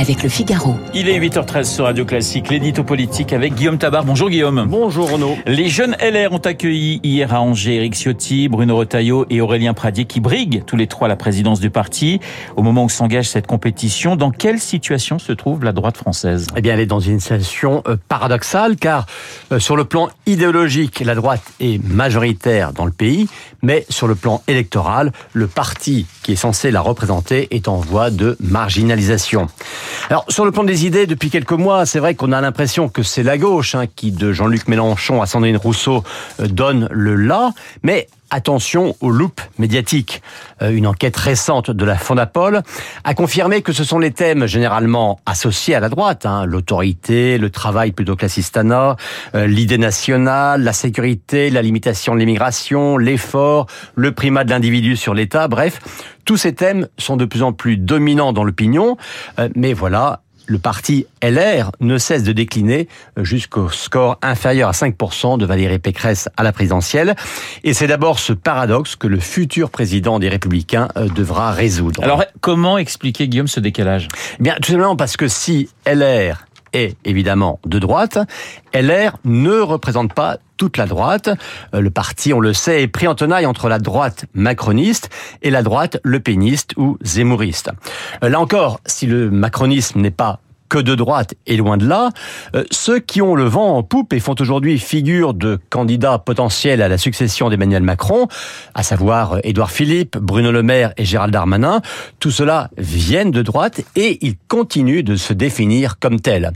avec le Figaro. Il est 8h13 sur Radio Classique, l'édito politique avec Guillaume Tabar. Bonjour Guillaume. Bonjour Renaud. Les jeunes LR ont accueilli hier à Angers Éric Ciotti, Bruno Retailleau et Aurélien Pradier qui briguent tous les trois la présidence du parti. Au moment où s'engage cette compétition, dans quelle situation se trouve la droite française? Eh bien, elle est dans une situation euh, paradoxale car euh, sur le plan idéologique, la droite est majoritaire dans le pays, mais sur le plan électoral, le parti qui est censé la représenter est en voie de marginalisation. Alors, sur le plan des idées, depuis quelques mois, c'est vrai qu'on a l'impression que c'est la gauche hein, qui, de Jean-Luc Mélenchon à Sandrine Rousseau, euh, donne le là, mais attention aux loupes médiatiques. Euh, une enquête récente de la Fondapol a confirmé que ce sont les thèmes généralement associés à la droite, hein, l'autorité, le travail plutôt que l'assistanat, euh, l'idée nationale, la sécurité, la limitation de l'immigration, l'effort, le primat de l'individu sur l'État, bref, tous ces thèmes sont de plus en plus dominants dans l'opinion, euh, mais voilà, le parti LR ne cesse de décliner jusqu'au score inférieur à 5% de Valérie Pécresse à la présidentielle. Et c'est d'abord ce paradoxe que le futur président des Républicains euh, devra résoudre. Alors, comment expliquer, Guillaume, ce décalage? Eh Bien, tout simplement parce que si LR est évidemment de droite, LR ne représente pas toute la droite. Euh, le parti, on le sait, est pris en tenaille entre la droite macroniste et la droite le péniste ou zémouriste. Euh, là encore, si le macronisme n'est pas que de droite et loin de là. Euh, ceux qui ont le vent en poupe et font aujourd'hui figure de candidats potentiels à la succession d'Emmanuel Macron, à savoir euh, Édouard Philippe, Bruno Le Maire et Gérald Darmanin, tout cela viennent de droite et ils continuent de se définir comme tels.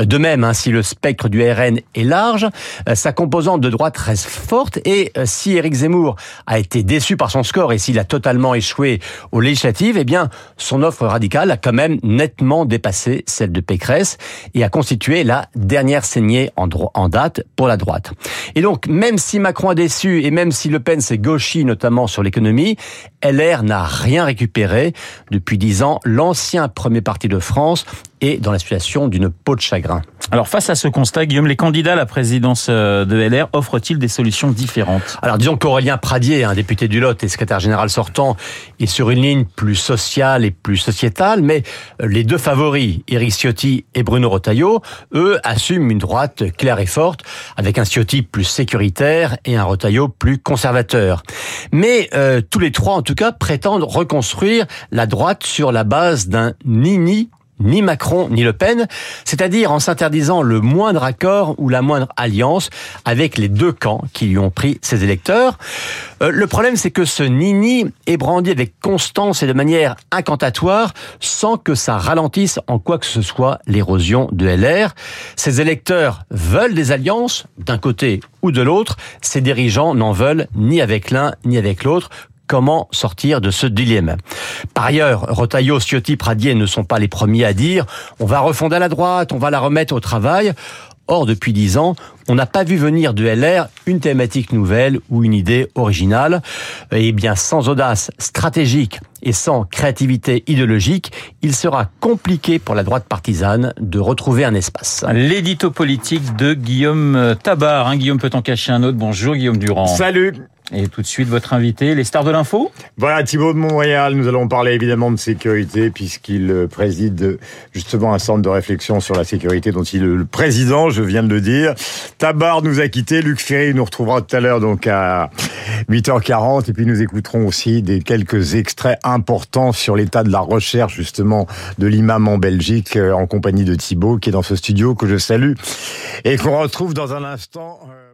Euh, de même, hein, si le spectre du RN est large, sa composante de droite reste forte et si Éric Zemmour a été déçu par son score et s'il a totalement échoué aux législatives, eh bien, son offre radicale a quand même nettement dépassé celle de Pécresse et a constitué la dernière saignée en, en date pour la droite. Et donc, même si Macron a déçu et même si Le Pen s'est gauchi notamment sur l'économie, LR n'a rien récupéré. Depuis dix ans, l'ancien premier parti de France est dans la situation d'une peau de chagrin. Alors face à ce constat, Guillaume, les candidats à la présidence euh, de LR offrent-ils des solutions différentes? Alors disons qu'Aurélien Pradier, un député du Lot et secrétaire général sortant, est sur une ligne plus sociale et plus sociétale, mais euh, les deux favoris, Éric Ciotti et Bruno Retailleau, eux assument une droite claire et forte, avec un Ciotti plus sécuritaire et un Retailleau plus conservateur. Mais euh, tous les trois, en tout cas, prétendent reconstruire la droite sur la base d'un ni-ni ni Macron ni Le Pen, c'est-à-dire en s'interdisant le moindre accord ou la moindre alliance avec les deux camps qui lui ont pris ses électeurs. Euh, le problème, c'est que ce nini est brandi avec constance et de manière incantatoire, sans que ça ralentisse en quoi que ce soit l'érosion de LR. Ses électeurs veulent des alliances, d'un côté ou de l'autre. Ses dirigeants n'en veulent ni avec l'un ni avec l'autre comment sortir de ce dilemme. Par ailleurs, Rotaillot, Ciotti, Pradier ne sont pas les premiers à dire on va refonder la droite, on va la remettre au travail. Or, depuis dix ans, on n'a pas vu venir de LR une thématique nouvelle ou une idée originale. Et bien, sans audace stratégique et sans créativité idéologique, il sera compliqué pour la droite partisane de retrouver un espace. L'édito politique de Guillaume Tabar. Hein, Guillaume peut en cacher un autre. Bonjour Guillaume Durand. Salut et tout de suite, votre invité, les stars de l'info. Voilà, Thibault de Montréal, nous allons parler évidemment de sécurité, puisqu'il préside justement un centre de réflexion sur la sécurité dont il est le président, je viens de le dire. Tabar nous a quittés, Luc Ferry nous retrouvera tout à l'heure donc à 8h40, et puis nous écouterons aussi des quelques extraits importants sur l'état de la recherche justement de l'imam en Belgique, euh, en compagnie de Thibault, qui est dans ce studio, que je salue, et qu'on retrouve dans un instant... Euh,